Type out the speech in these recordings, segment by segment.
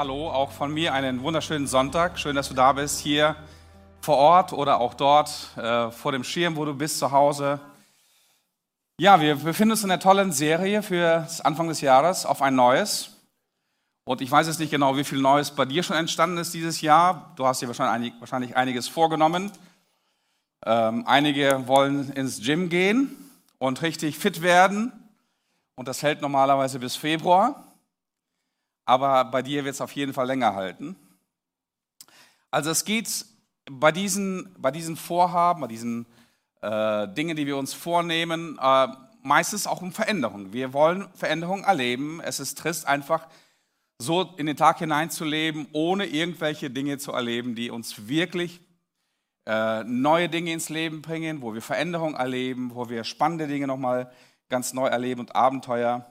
hallo, auch von mir einen wunderschönen Sonntag. Schön, dass du da bist, hier vor Ort oder auch dort äh, vor dem Schirm, wo du bist, zu Hause. Ja, wir befinden uns in einer tollen Serie für Anfang des Jahres auf ein neues. Und ich weiß jetzt nicht genau, wie viel Neues bei dir schon entstanden ist dieses Jahr. Du hast dir wahrscheinlich, wahrscheinlich einiges vorgenommen. Ähm, einige wollen ins Gym gehen und richtig fit werden. Und das hält normalerweise bis Februar aber bei dir wird es auf jeden Fall länger halten. Also es geht bei diesen, bei diesen Vorhaben, bei diesen äh, Dingen, die wir uns vornehmen, äh, meistens auch um Veränderung. Wir wollen Veränderung erleben. Es ist trist, einfach so in den Tag hineinzuleben, ohne irgendwelche Dinge zu erleben, die uns wirklich äh, neue Dinge ins Leben bringen, wo wir Veränderung erleben, wo wir spannende Dinge nochmal ganz neu erleben und Abenteuer.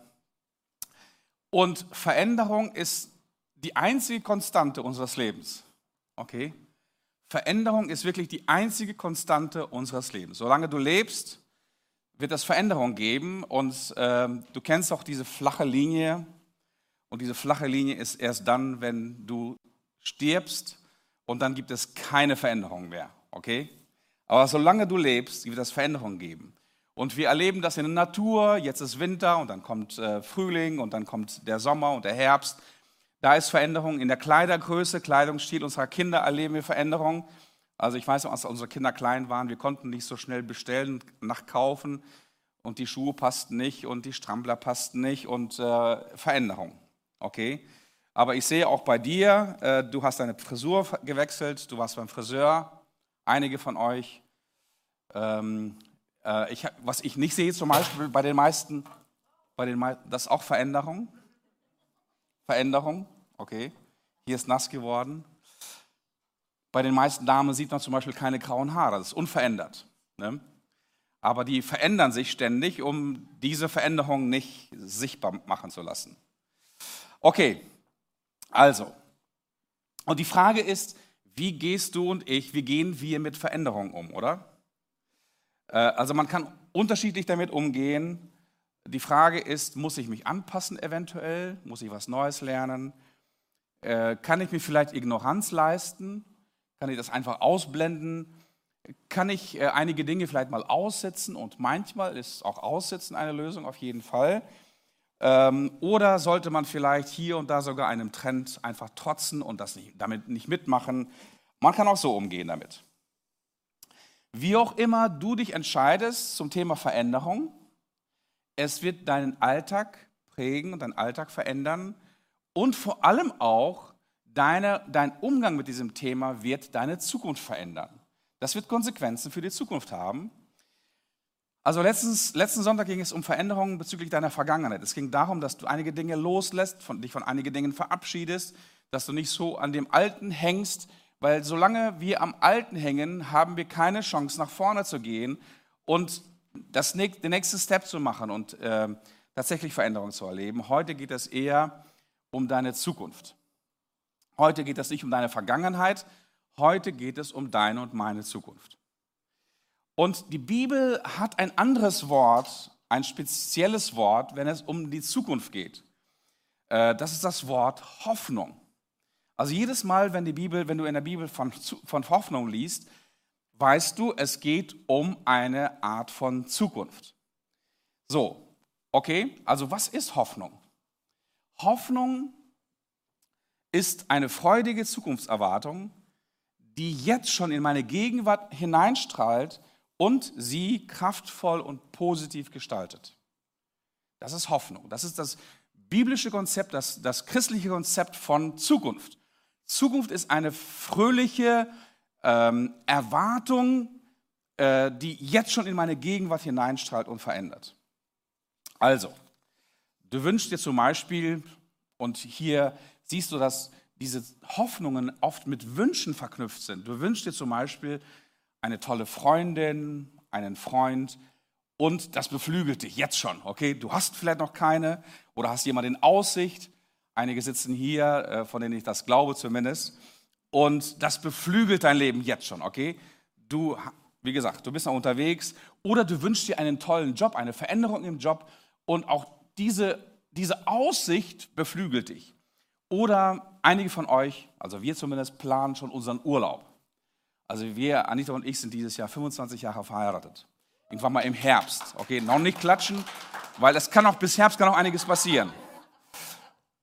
Und Veränderung ist die einzige Konstante unseres Lebens. Okay? Veränderung ist wirklich die einzige Konstante unseres Lebens. Solange du lebst, wird es Veränderung geben. Und ähm, du kennst auch diese flache Linie. Und diese flache Linie ist erst dann, wenn du stirbst und dann gibt es keine Veränderung mehr. Okay? Aber solange du lebst, wird es Veränderung geben. Und wir erleben das in der Natur. Jetzt ist Winter und dann kommt äh, Frühling und dann kommt der Sommer und der Herbst. Da ist Veränderung in der Kleidergröße, Kleidungsstil unserer Kinder erleben wir Veränderung. Also ich weiß noch, als unsere Kinder klein waren, wir konnten nicht so schnell bestellen, nachkaufen und die Schuhe passten nicht und die Strampler passten nicht und äh, Veränderung. Okay? Aber ich sehe auch bei dir, äh, du hast deine Frisur gewechselt, du warst beim Friseur, einige von euch. Ähm, äh, ich, was ich nicht sehe zum Beispiel bei den meisten, bei den das ist auch Veränderung. Veränderung, okay. Hier ist nass geworden. Bei den meisten Damen sieht man zum Beispiel keine grauen Haare, das ist unverändert. Ne? Aber die verändern sich ständig, um diese Veränderung nicht sichtbar machen zu lassen. Okay, also. Und die Frage ist, wie gehst du und ich, wie gehen wir mit Veränderungen um, oder? Äh, also man kann unterschiedlich damit umgehen. Die Frage ist, muss ich mich anpassen eventuell? Muss ich was Neues lernen? Äh, kann ich mir vielleicht Ignoranz leisten? Kann ich das einfach ausblenden? Kann ich äh, einige Dinge vielleicht mal aussetzen? Und manchmal ist auch Aussetzen eine Lösung, auf jeden Fall. Ähm, oder sollte man vielleicht hier und da sogar einem Trend einfach trotzen und das nicht, damit nicht mitmachen? Man kann auch so umgehen damit. Wie auch immer du dich entscheidest zum Thema Veränderung, es wird deinen Alltag prägen und deinen Alltag verändern und vor allem auch deine, dein Umgang mit diesem Thema wird deine Zukunft verändern. Das wird Konsequenzen für die Zukunft haben. Also letztens, letzten Sonntag ging es um Veränderungen bezüglich deiner Vergangenheit. Es ging darum, dass du einige Dinge loslässt, von, dich von einigen Dingen verabschiedest, dass du nicht so an dem Alten hängst, weil solange wir am Alten hängen, haben wir keine Chance, nach vorne zu gehen und das, den nächsten Step zu machen und äh, tatsächlich Veränderungen zu erleben. Heute geht es eher um deine Zukunft. Heute geht es nicht um deine Vergangenheit, heute geht es um deine und meine Zukunft. Und die Bibel hat ein anderes Wort, ein spezielles Wort, wenn es um die Zukunft geht. Äh, das ist das Wort Hoffnung. Also jedes Mal, wenn, die Bibel, wenn du in der Bibel von, von Hoffnung liest, weißt du, es geht um eine Art von Zukunft. So, okay, also was ist Hoffnung? Hoffnung ist eine freudige Zukunftserwartung, die jetzt schon in meine Gegenwart hineinstrahlt und sie kraftvoll und positiv gestaltet. Das ist Hoffnung. Das ist das biblische Konzept, das, das christliche Konzept von Zukunft. Zukunft ist eine fröhliche ähm, Erwartung, äh, die jetzt schon in meine Gegenwart hineinstrahlt und verändert. Also, du wünschst dir zum Beispiel, und hier siehst du, dass diese Hoffnungen oft mit Wünschen verknüpft sind. Du wünschst dir zum Beispiel eine tolle Freundin, einen Freund, und das beflügelt dich jetzt schon, okay? Du hast vielleicht noch keine oder hast jemanden in Aussicht Einige sitzen hier, äh, von denen ich das glaube zumindest. Und das beflügelt dein Leben jetzt schon, okay? Du, wie gesagt, du bist noch unterwegs oder du wünschst dir einen tollen Job, eine Veränderung im Job und auch diese, diese Aussicht beflügelt dich. Oder einige von euch, also wir zumindest, planen schon unseren Urlaub. Also wir, Anita und ich, sind dieses Jahr 25 Jahre verheiratet. Irgendwann mal im Herbst. Okay, noch nicht klatschen, weil es kann auch bis Herbst kann auch einiges passieren.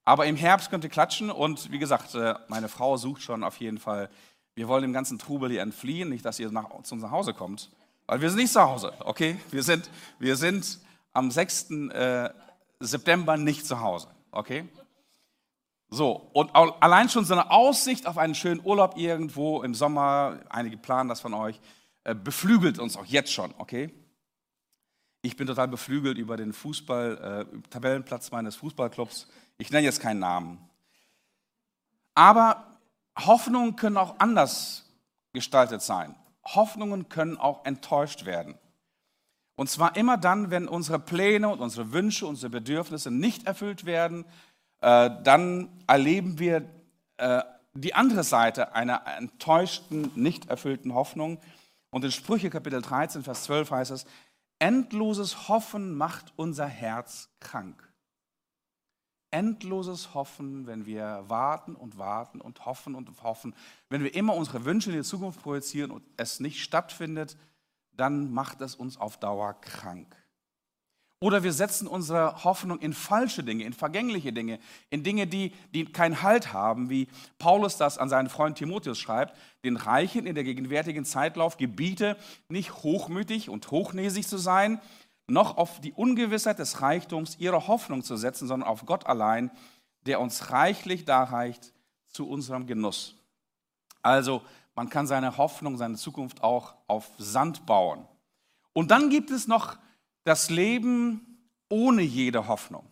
Aber im Herbst könnt ihr klatschen und wie gesagt, äh, meine Frau sucht schon auf jeden Fall. Wir wollen dem ganzen Trubel hier entfliehen, nicht, dass ihr nach, zu uns nach Hause kommt, weil wir sind nicht zu Hause, okay? Wir sind, wir sind am 6. Äh, September nicht zu Hause, okay? So, und allein schon so eine Aussicht auf einen schönen Urlaub irgendwo im Sommer, einige planen das von euch, äh, beflügelt uns auch jetzt schon, okay? Ich bin total beflügelt über den Fußball, äh, Tabellenplatz meines Fußballclubs. Ich nenne jetzt keinen Namen. Aber Hoffnungen können auch anders gestaltet sein. Hoffnungen können auch enttäuscht werden. Und zwar immer dann, wenn unsere Pläne und unsere Wünsche, unsere Bedürfnisse nicht erfüllt werden, äh, dann erleben wir äh, die andere Seite einer enttäuschten, nicht erfüllten Hoffnung. Und in Sprüche Kapitel 13, Vers 12 heißt es, endloses Hoffen macht unser Herz krank. Endloses Hoffen, wenn wir warten und warten und hoffen und hoffen, wenn wir immer unsere Wünsche in die Zukunft projizieren und es nicht stattfindet, dann macht es uns auf Dauer krank. Oder wir setzen unsere Hoffnung in falsche Dinge, in vergängliche Dinge, in Dinge, die, die keinen Halt haben, wie Paulus das an seinen Freund Timotheus schreibt, den Reichen in der gegenwärtigen Zeitlauf gebiete, nicht hochmütig und hochnäsig zu sein, noch auf die Ungewissheit des Reichtums ihre Hoffnung zu setzen, sondern auf Gott allein, der uns reichlich darreicht zu unserem Genuss. Also man kann seine Hoffnung, seine Zukunft auch auf Sand bauen. Und dann gibt es noch das Leben ohne jede Hoffnung.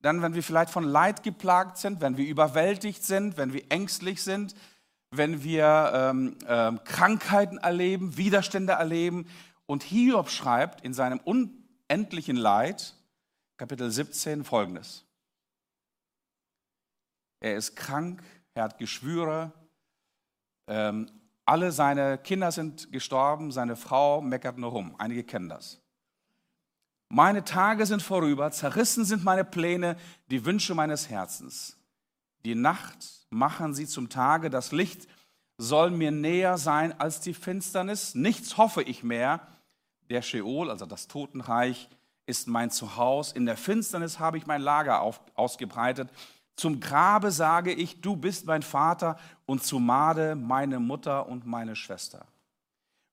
Dann, wenn wir vielleicht von Leid geplagt sind, wenn wir überwältigt sind, wenn wir ängstlich sind, wenn wir ähm, ähm, Krankheiten erleben, Widerstände erleben. Und Hiob schreibt in seinem unendlichen Leid, Kapitel 17, folgendes. Er ist krank, er hat Geschwüre, ähm, alle seine Kinder sind gestorben, seine Frau meckert nur rum. Einige kennen das. Meine Tage sind vorüber, zerrissen sind meine Pläne, die Wünsche meines Herzens. Die Nacht machen sie zum Tage, das Licht soll mir näher sein als die Finsternis. Nichts hoffe ich mehr. Der Sheol, also das Totenreich, ist mein Zuhause. In der Finsternis habe ich mein Lager auf, ausgebreitet. Zum Grabe sage ich, du bist mein Vater und zu Made meine Mutter und meine Schwester.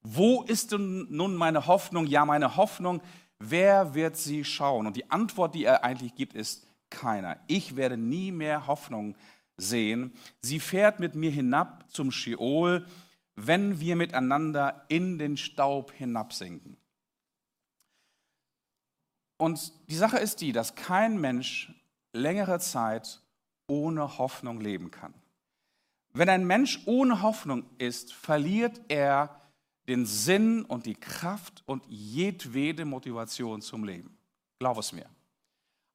Wo ist denn nun meine Hoffnung? Ja, meine Hoffnung, wer wird sie schauen? Und die Antwort, die er eigentlich gibt, ist keiner. Ich werde nie mehr Hoffnung sehen. Sie fährt mit mir hinab zum Scheol, wenn wir miteinander in den Staub hinabsinken. Und die Sache ist die, dass kein Mensch längere Zeit ohne Hoffnung leben kann. Wenn ein Mensch ohne Hoffnung ist, verliert er den Sinn und die Kraft und jedwede Motivation zum Leben. Glaub es mir.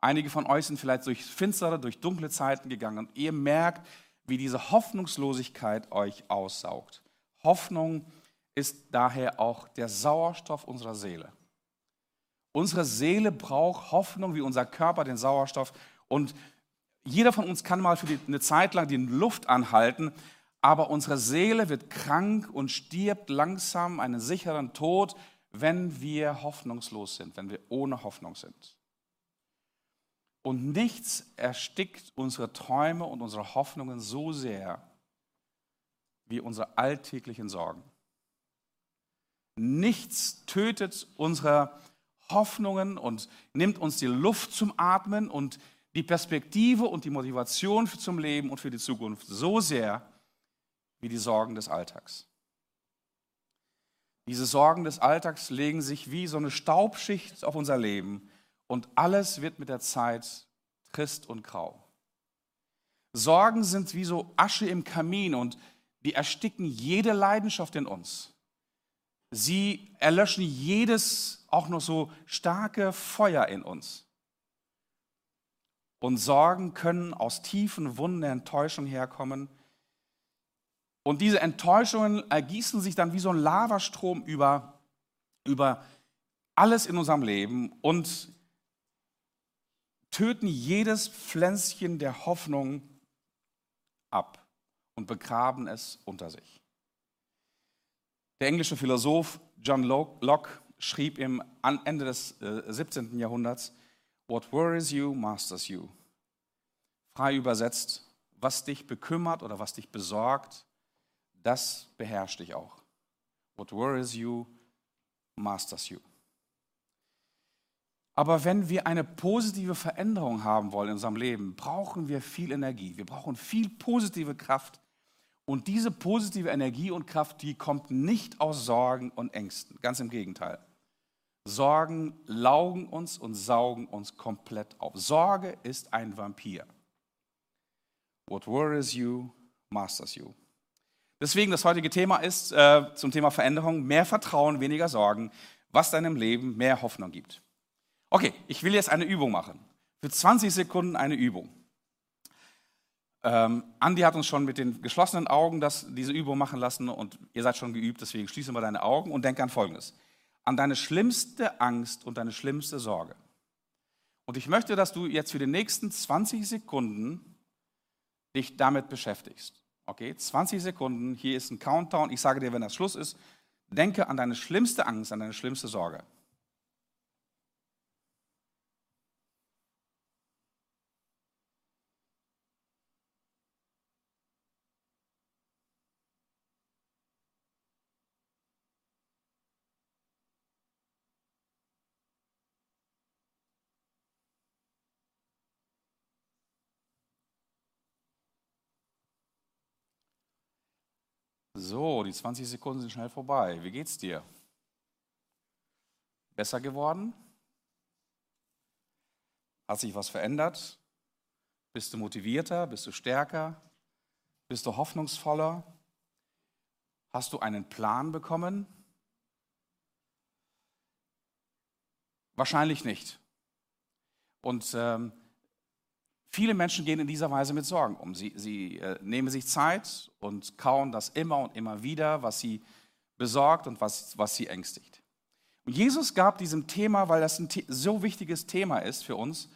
Einige von euch sind vielleicht durch finstere, durch dunkle Zeiten gegangen und ihr merkt, wie diese Hoffnungslosigkeit euch aussaugt. Hoffnung ist daher auch der Sauerstoff unserer Seele. Unsere Seele braucht Hoffnung wie unser Körper den Sauerstoff. Und jeder von uns kann mal für eine Zeit lang die Luft anhalten, aber unsere Seele wird krank und stirbt langsam einen sicheren Tod, wenn wir hoffnungslos sind, wenn wir ohne Hoffnung sind. Und nichts erstickt unsere Träume und unsere Hoffnungen so sehr wie unsere alltäglichen Sorgen. Nichts tötet unsere Hoffnungen und nimmt uns die Luft zum Atmen und die Perspektive und die Motivation zum Leben und für die Zukunft so sehr wie die Sorgen des Alltags. Diese Sorgen des Alltags legen sich wie so eine Staubschicht auf unser Leben und alles wird mit der Zeit trist und grau. Sorgen sind wie so Asche im Kamin und die ersticken jede Leidenschaft in uns. Sie erlöschen jedes auch noch so starke Feuer in uns. Und Sorgen können aus tiefen Wunden der Enttäuschung herkommen. Und diese Enttäuschungen ergießen sich dann wie so ein Lavastrom über, über alles in unserem Leben und töten jedes Pflänzchen der Hoffnung ab und begraben es unter sich. Der englische Philosoph John Locke schrieb im Ende des 17. Äh, Jahrhunderts, What worries you masters you. Frei übersetzt, was dich bekümmert oder was dich besorgt, das beherrscht dich auch. What worries you masters you. Aber wenn wir eine positive Veränderung haben wollen in unserem Leben, brauchen wir viel Energie. Wir brauchen viel positive Kraft. Und diese positive Energie und Kraft, die kommt nicht aus Sorgen und Ängsten. Ganz im Gegenteil. Sorgen laugen uns und saugen uns komplett auf. Sorge ist ein Vampir. What worries you, masters you. Deswegen das heutige Thema ist äh, zum Thema Veränderung mehr Vertrauen, weniger Sorgen, was deinem Leben mehr Hoffnung gibt. Okay, ich will jetzt eine Übung machen. Für 20 Sekunden eine Übung. Ähm, Andi hat uns schon mit den geschlossenen Augen das, diese Übung machen lassen und ihr seid schon geübt, deswegen schließe mal deine Augen und denke an Folgendes. An deine schlimmste Angst und deine schlimmste Sorge. Und ich möchte, dass du jetzt für die nächsten 20 Sekunden dich damit beschäftigst. Okay, 20 Sekunden, hier ist ein Countdown. Ich sage dir, wenn das Schluss ist, denke an deine schlimmste Angst, an deine schlimmste Sorge. So, die 20 Sekunden sind schnell vorbei. Wie geht's dir? Besser geworden? Hat sich was verändert? Bist du motivierter? Bist du stärker? Bist du hoffnungsvoller? Hast du einen Plan bekommen? Wahrscheinlich nicht. Und ähm, Viele Menschen gehen in dieser Weise mit Sorgen um. Sie, sie äh, nehmen sich Zeit und kauen das immer und immer wieder, was sie besorgt und was, was sie ängstigt. Und Jesus gab diesem Thema, weil das ein so wichtiges Thema ist für uns,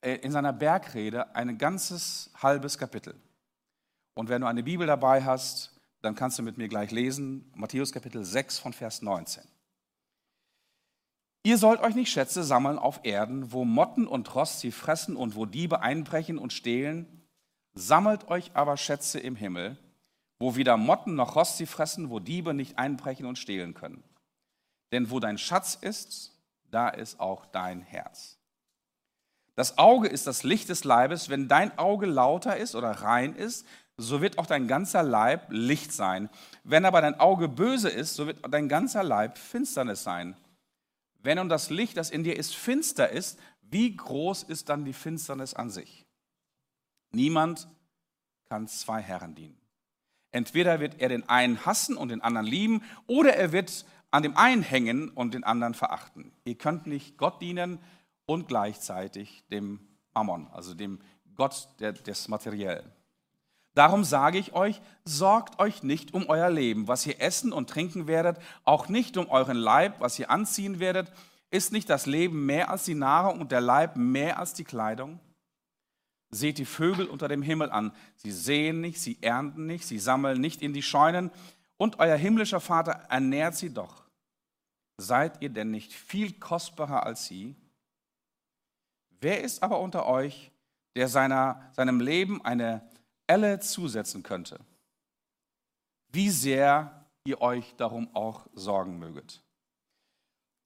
äh, in seiner Bergrede ein ganzes halbes Kapitel. Und wenn du eine Bibel dabei hast, dann kannst du mit mir gleich lesen, Matthäus Kapitel 6 von Vers 19. Ihr sollt euch nicht Schätze sammeln auf Erden, wo Motten und Rost sie fressen und wo Diebe einbrechen und stehlen. Sammelt euch aber Schätze im Himmel, wo weder Motten noch Rost sie fressen, wo Diebe nicht einbrechen und stehlen können. Denn wo dein Schatz ist, da ist auch dein Herz. Das Auge ist das Licht des Leibes. Wenn dein Auge lauter ist oder rein ist, so wird auch dein ganzer Leib Licht sein. Wenn aber dein Auge böse ist, so wird dein ganzer Leib Finsternis sein. Wenn nun das Licht, das in dir ist, finster ist, wie groß ist dann die Finsternis an sich? Niemand kann zwei Herren dienen. Entweder wird er den einen hassen und den anderen lieben, oder er wird an dem einen hängen und den anderen verachten. Ihr könnt nicht Gott dienen und gleichzeitig dem Mammon, also dem Gott des Materiellen. Darum sage ich euch, sorgt euch nicht um euer Leben, was ihr essen und trinken werdet, auch nicht um euren Leib, was ihr anziehen werdet. Ist nicht das Leben mehr als die Nahrung und der Leib mehr als die Kleidung? Seht die Vögel unter dem Himmel an. Sie sehen nicht, sie ernten nicht, sie sammeln nicht in die Scheunen, und euer himmlischer Vater ernährt sie doch. Seid ihr denn nicht viel kostbarer als sie? Wer ist aber unter euch, der seiner, seinem Leben eine Elle zusetzen könnte, wie sehr ihr euch darum auch sorgen möget.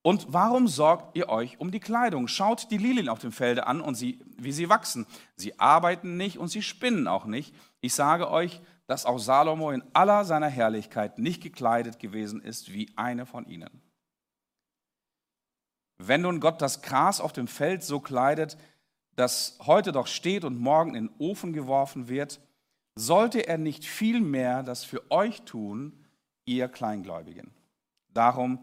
Und warum sorgt ihr euch um die Kleidung? Schaut die Lilien auf dem Felde an und sie, wie sie wachsen. Sie arbeiten nicht und sie spinnen auch nicht. Ich sage euch, dass auch Salomo in aller seiner Herrlichkeit nicht gekleidet gewesen ist wie eine von ihnen. Wenn nun Gott das Gras auf dem Feld so kleidet, das heute doch steht und morgen in den Ofen geworfen wird, sollte er nicht viel mehr das für euch tun, ihr Kleingläubigen. Darum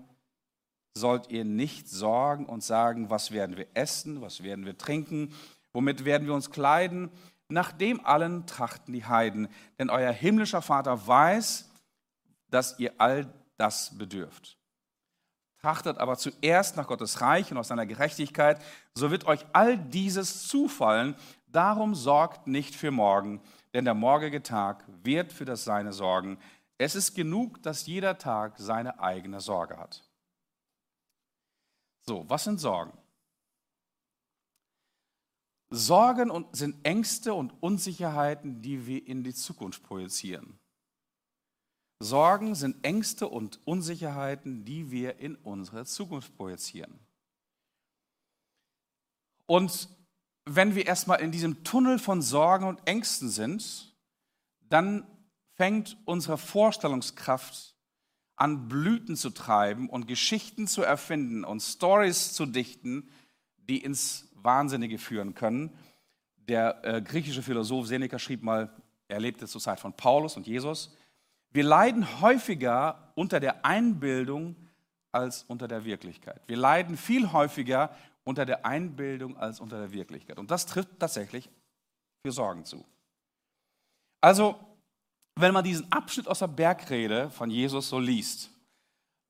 sollt ihr nicht sorgen und sagen, was werden wir essen, was werden wir trinken, womit werden wir uns kleiden. Nach dem allen trachten die Heiden, denn euer himmlischer Vater weiß, dass ihr all das bedürft. Trachtet aber zuerst nach Gottes Reich und aus seiner Gerechtigkeit, so wird euch all dieses zufallen. Darum sorgt nicht für morgen, denn der morgige Tag wird für das Seine sorgen. Es ist genug, dass jeder Tag seine eigene Sorge hat. So, was sind Sorgen? Sorgen sind Ängste und Unsicherheiten, die wir in die Zukunft projizieren. Sorgen sind Ängste und Unsicherheiten, die wir in unsere Zukunft projizieren. Und wenn wir erstmal in diesem Tunnel von Sorgen und Ängsten sind, dann fängt unsere Vorstellungskraft an Blüten zu treiben und Geschichten zu erfinden und Stories zu dichten, die ins Wahnsinnige führen können. Der äh, griechische Philosoph Seneca schrieb mal, er lebte zur Zeit von Paulus und Jesus, wir leiden häufiger unter der Einbildung als unter der Wirklichkeit. Wir leiden viel häufiger unter der Einbildung als unter der Wirklichkeit. Und das trifft tatsächlich für Sorgen zu. Also, wenn man diesen Abschnitt aus der Bergrede von Jesus so liest,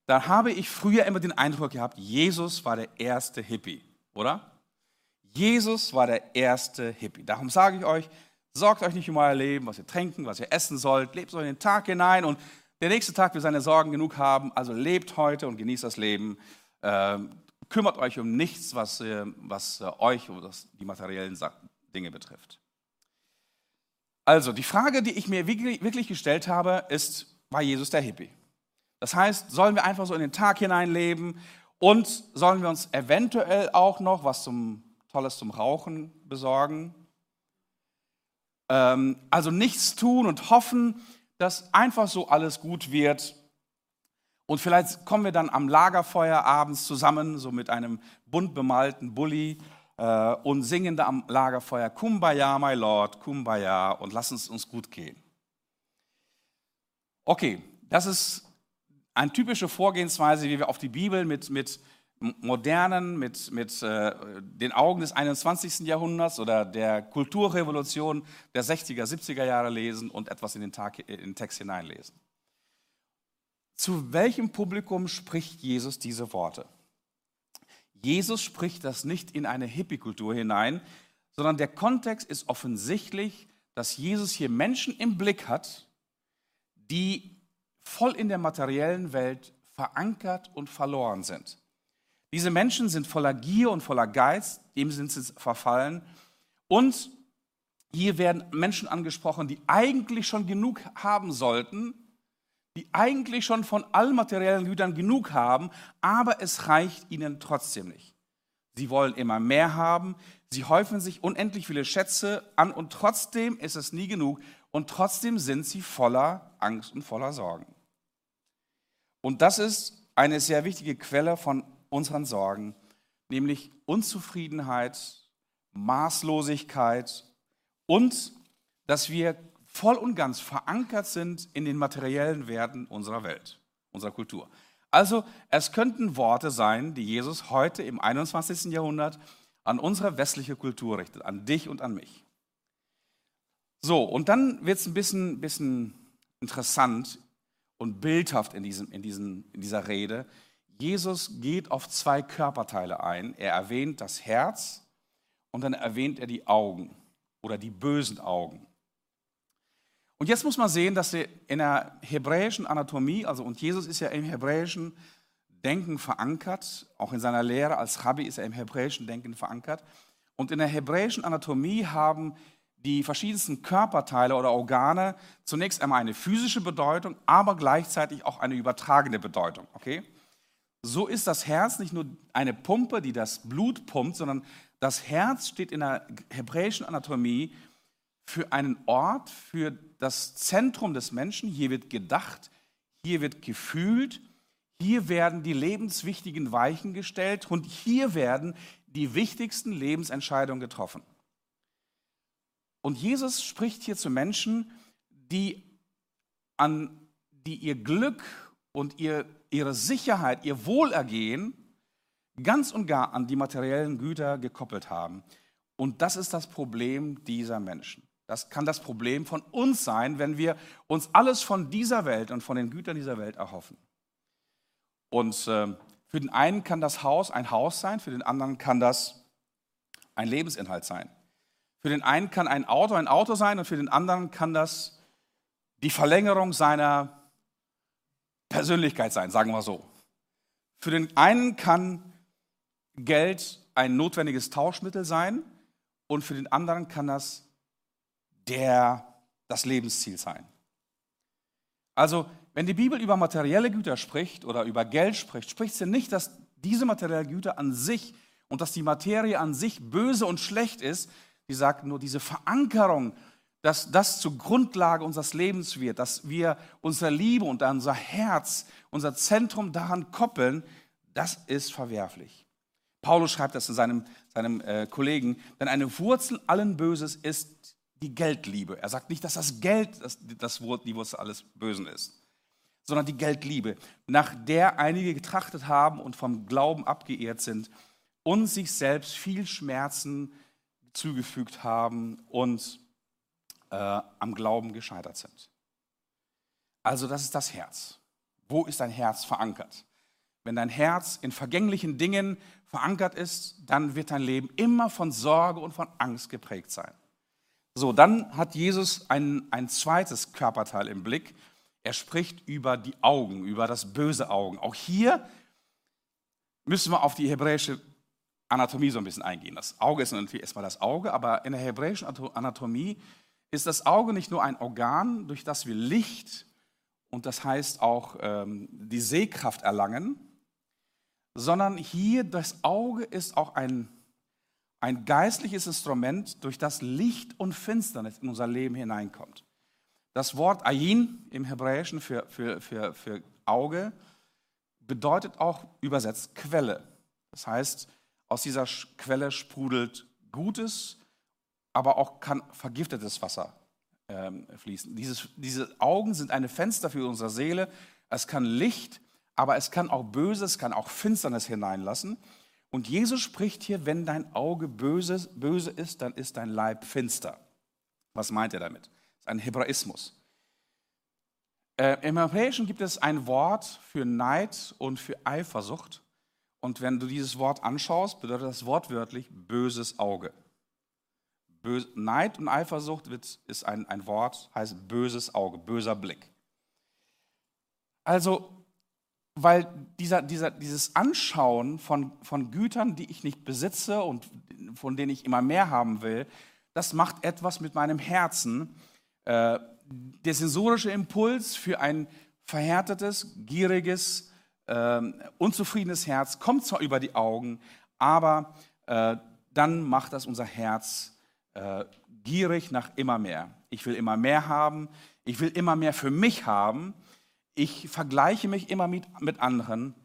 dann habe ich früher immer den Eindruck gehabt, Jesus war der erste Hippie, oder? Jesus war der erste Hippie. Darum sage ich euch, sorgt euch nicht um euer Leben, was ihr trinken, was ihr essen sollt, lebt so in den Tag hinein und der nächste Tag wird seine Sorgen genug haben, also lebt heute und genießt das Leben. Ähm, kümmert euch um nichts, was, äh, was äh, euch oder die materiellen Dinge betrifft. Also, die Frage, die ich mir wirklich gestellt habe, ist, war Jesus der Hippie? Das heißt, sollen wir einfach so in den Tag hineinleben und sollen wir uns eventuell auch noch was zum Tolles zum Rauchen besorgen? Ähm, also nichts tun und hoffen, dass einfach so alles gut wird und vielleicht kommen wir dann am Lagerfeuer abends zusammen, so mit einem bunt bemalten Bulli äh, und singen da am Lagerfeuer Kumbaya, my Lord, Kumbaya und lassen es uns gut gehen. Okay, das ist eine typische Vorgehensweise, wie wir auf die Bibel mit, mit modernen, mit, mit äh, den Augen des 21. Jahrhunderts oder der Kulturrevolution der 60er, 70er Jahre lesen und etwas in den, Tag, in den Text hineinlesen. Zu welchem Publikum spricht Jesus diese Worte? Jesus spricht das nicht in eine Hippie-Kultur hinein, sondern der Kontext ist offensichtlich, dass Jesus hier Menschen im Blick hat, die voll in der materiellen Welt verankert und verloren sind. Diese Menschen sind voller Gier und voller Geiz, dem sind sie verfallen. Und hier werden Menschen angesprochen, die eigentlich schon genug haben sollten, die eigentlich schon von allen materiellen Gütern genug haben, aber es reicht ihnen trotzdem nicht. Sie wollen immer mehr haben, sie häufen sich unendlich viele Schätze an und trotzdem ist es nie genug und trotzdem sind sie voller Angst und voller Sorgen. Und das ist eine sehr wichtige Quelle von unseren Sorgen, nämlich Unzufriedenheit, Maßlosigkeit und dass wir voll und ganz verankert sind in den materiellen Werten unserer Welt, unserer Kultur. Also es könnten Worte sein, die Jesus heute im 21. Jahrhundert an unsere westliche Kultur richtet, an dich und an mich. So, und dann wird es ein bisschen, bisschen interessant und bildhaft in, diesem, in, diesen, in dieser Rede. Jesus geht auf zwei Körperteile ein. Er erwähnt das Herz und dann erwähnt er die Augen oder die bösen Augen. Und jetzt muss man sehen, dass sie in der hebräischen Anatomie, also und Jesus ist ja im hebräischen Denken verankert, auch in seiner Lehre als Rabbi ist er im hebräischen Denken verankert. Und in der hebräischen Anatomie haben die verschiedensten Körperteile oder Organe zunächst einmal eine physische Bedeutung, aber gleichzeitig auch eine übertragene Bedeutung. Okay? So ist das Herz nicht nur eine Pumpe, die das Blut pumpt, sondern das Herz steht in der hebräischen Anatomie für einen Ort, für das Zentrum des Menschen. Hier wird gedacht, hier wird gefühlt, hier werden die lebenswichtigen Weichen gestellt und hier werden die wichtigsten Lebensentscheidungen getroffen. Und Jesus spricht hier zu Menschen, die, an, die ihr Glück und ihr, ihre Sicherheit, ihr Wohlergehen ganz und gar an die materiellen Güter gekoppelt haben. Und das ist das Problem dieser Menschen. Das kann das Problem von uns sein, wenn wir uns alles von dieser Welt und von den Gütern dieser Welt erhoffen. Und äh, für den einen kann das Haus ein Haus sein, für den anderen kann das ein Lebensinhalt sein. Für den einen kann ein Auto ein Auto sein und für den anderen kann das die Verlängerung seiner Persönlichkeit sein, sagen wir so. Für den einen kann Geld ein notwendiges Tauschmittel sein und für den anderen kann das der, das Lebensziel sein. Also, wenn die Bibel über materielle Güter spricht oder über Geld spricht, spricht sie nicht, dass diese materiellen Güter an sich und dass die Materie an sich böse und schlecht ist. Sie sagt nur diese Verankerung, dass das zur Grundlage unseres Lebens wird, dass wir unsere Liebe und unser Herz, unser Zentrum daran koppeln, das ist verwerflich. Paulus schreibt das in seinem, seinem äh, Kollegen, denn eine Wurzel allen Böses ist die Geldliebe. Er sagt nicht, dass das Geld das, das Wort, die Wurzel alles Bösen ist, sondern die Geldliebe, nach der einige getrachtet haben und vom Glauben abgeehrt sind und sich selbst viel Schmerzen zugefügt haben und äh, am Glauben gescheitert sind. Also das ist das Herz. Wo ist dein Herz verankert? Wenn dein Herz in vergänglichen Dingen verankert ist, dann wird dein Leben immer von Sorge und von Angst geprägt sein. So, dann hat Jesus ein, ein zweites Körperteil im Blick. Er spricht über die Augen, über das böse Augen. Auch hier müssen wir auf die hebräische Anatomie so ein bisschen eingehen. Das Auge ist natürlich erstmal das Auge, aber in der hebräischen Anatomie ist das Auge nicht nur ein Organ, durch das wir Licht und das heißt auch ähm, die Sehkraft erlangen, sondern hier das Auge ist auch ein ein geistliches Instrument, durch das Licht und Finsternis in unser Leben hineinkommt. Das Wort Ayin im Hebräischen für, für, für, für Auge bedeutet auch übersetzt Quelle. Das heißt, aus dieser Quelle sprudelt Gutes, aber auch kann vergiftetes Wasser ähm, fließen. Dieses, diese Augen sind eine Fenster für unsere Seele. Es kann Licht, aber es kann auch Böses, kann auch Finsternis hineinlassen. Und Jesus spricht hier, wenn dein Auge böse, böse ist, dann ist dein Leib finster. Was meint er damit? Das ist ein Hebraismus. Äh, Im Hebräischen gibt es ein Wort für Neid und für Eifersucht. Und wenn du dieses Wort anschaust, bedeutet das wortwörtlich böses Auge. Böse, Neid und Eifersucht wird, ist ein, ein Wort, heißt böses Auge, böser Blick. Also weil dieser, dieser, dieses Anschauen von, von Gütern, die ich nicht besitze und von denen ich immer mehr haben will, das macht etwas mit meinem Herzen. Äh, der sensorische Impuls für ein verhärtetes, gieriges, äh, unzufriedenes Herz kommt zwar über die Augen, aber äh, dann macht das unser Herz äh, gierig nach immer mehr. Ich will immer mehr haben, ich will immer mehr für mich haben ich vergleiche mich immer mit, mit anderen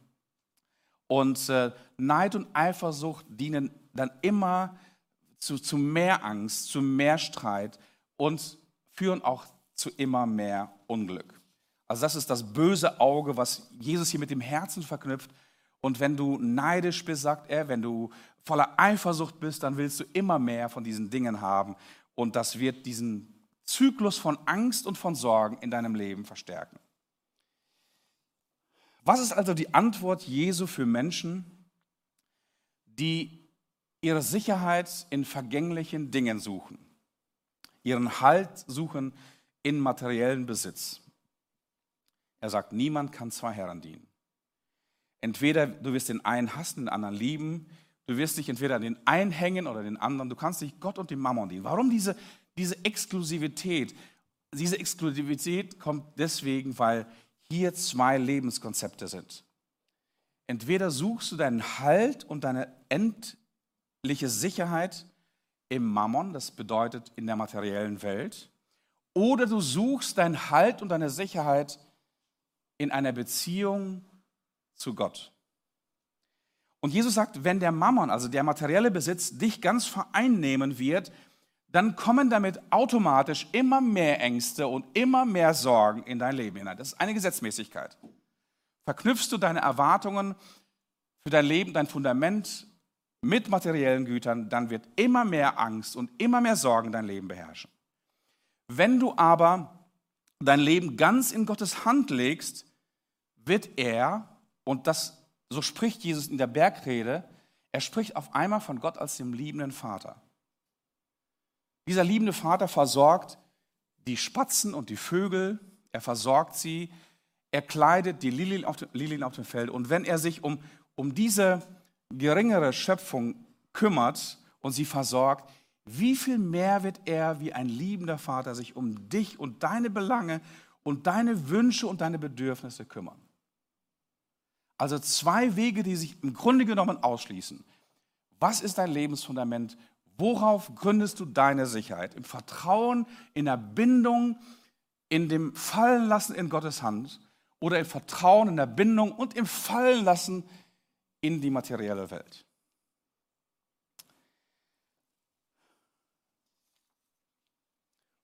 und äh, Neid und Eifersucht dienen dann immer zu, zu mehr Angst, zu mehr Streit und führen auch zu immer mehr Unglück. Also das ist das böse Auge, was Jesus hier mit dem Herzen verknüpft. Und wenn du neidisch bist, sagt er, wenn du voller Eifersucht bist, dann willst du immer mehr von diesen Dingen haben. Und das wird diesen Zyklus von Angst und von Sorgen in deinem Leben verstärken. Was ist also die Antwort Jesu für Menschen, die ihre Sicherheit in vergänglichen Dingen suchen, ihren Halt suchen in materiellen Besitz? Er sagt, niemand kann zwei Herren dienen. Entweder du wirst den einen hassen, den anderen lieben, du wirst dich entweder an den einen hängen oder den anderen, du kannst nicht Gott und dem Mammon dienen. Warum diese, diese Exklusivität? Diese Exklusivität kommt deswegen, weil hier zwei Lebenskonzepte sind. Entweder suchst du deinen Halt und deine endliche Sicherheit im Mammon, das bedeutet in der materiellen Welt, oder du suchst deinen Halt und deine Sicherheit in einer Beziehung zu Gott. Und Jesus sagt, wenn der Mammon, also der materielle Besitz, dich ganz vereinnehmen wird, dann kommen damit automatisch immer mehr Ängste und immer mehr Sorgen in dein Leben hinein. Das ist eine Gesetzmäßigkeit. Verknüpfst du deine Erwartungen für dein Leben, dein Fundament mit materiellen Gütern, dann wird immer mehr Angst und immer mehr Sorgen dein Leben beherrschen. Wenn du aber dein Leben ganz in Gottes Hand legst, wird er, und das, so spricht Jesus in der Bergrede, er spricht auf einmal von Gott als dem liebenden Vater. Dieser liebende Vater versorgt die Spatzen und die Vögel, er versorgt sie, er kleidet die Lilien auf, Lilien auf dem Feld. Und wenn er sich um, um diese geringere Schöpfung kümmert und sie versorgt, wie viel mehr wird er wie ein liebender Vater sich um dich und deine Belange und deine Wünsche und deine Bedürfnisse kümmern? Also zwei Wege, die sich im Grunde genommen ausschließen. Was ist dein Lebensfundament? Worauf gründest du deine Sicherheit? Im Vertrauen, in der Bindung, in dem Fallenlassen in Gottes Hand oder im Vertrauen, in der Bindung und im Fallenlassen in die materielle Welt?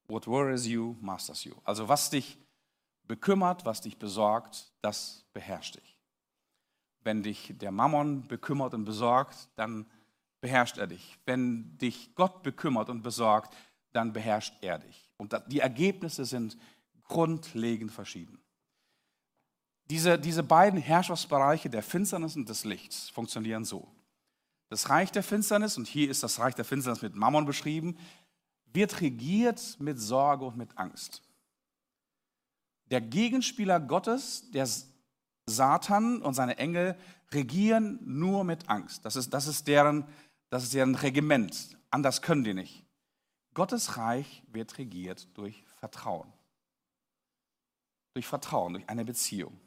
What worries you, masters you. Also was dich bekümmert, was dich besorgt, das beherrscht dich. Wenn dich der Mammon bekümmert und besorgt, dann beherrscht er dich. Wenn dich Gott bekümmert und besorgt, dann beherrscht er dich. Und die Ergebnisse sind grundlegend verschieden. Diese, diese beiden Herrschaftsbereiche der Finsternis und des Lichts funktionieren so. Das Reich der Finsternis, und hier ist das Reich der Finsternis mit Mammon beschrieben, wird regiert mit Sorge und mit Angst. Der Gegenspieler Gottes, der Satan und seine Engel regieren nur mit Angst. Das ist, das ist, deren, das ist deren Regiment. Anders können die nicht. Gottes Reich wird regiert durch Vertrauen. Durch Vertrauen, durch eine Beziehung.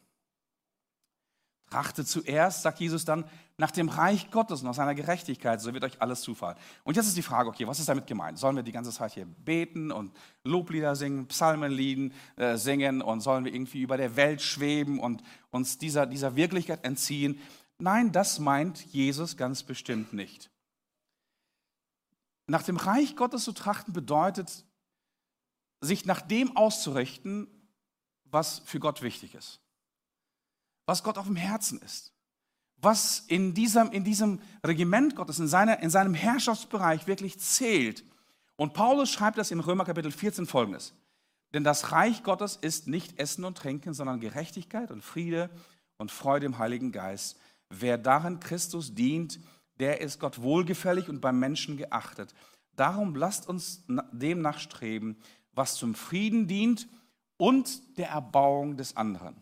Trachtet zuerst, sagt Jesus dann, nach dem Reich Gottes nach seiner Gerechtigkeit, so wird euch alles zufallen. Und jetzt ist die Frage, okay, was ist damit gemeint? Sollen wir die ganze Zeit hier beten und Loblieder singen, Psalmenlieden äh, singen und sollen wir irgendwie über der Welt schweben und uns dieser, dieser Wirklichkeit entziehen? Nein, das meint Jesus ganz bestimmt nicht. Nach dem Reich Gottes zu trachten bedeutet, sich nach dem auszurichten, was für Gott wichtig ist was Gott auf dem Herzen ist, was in diesem, in diesem Regiment Gottes, in, seiner, in seinem Herrschaftsbereich wirklich zählt. Und Paulus schreibt das im Römer Kapitel 14 folgendes. Denn das Reich Gottes ist nicht Essen und Trinken, sondern Gerechtigkeit und Friede und Freude im Heiligen Geist. Wer darin Christus dient, der ist Gott wohlgefällig und beim Menschen geachtet. Darum lasst uns dem nachstreben, was zum Frieden dient und der Erbauung des anderen.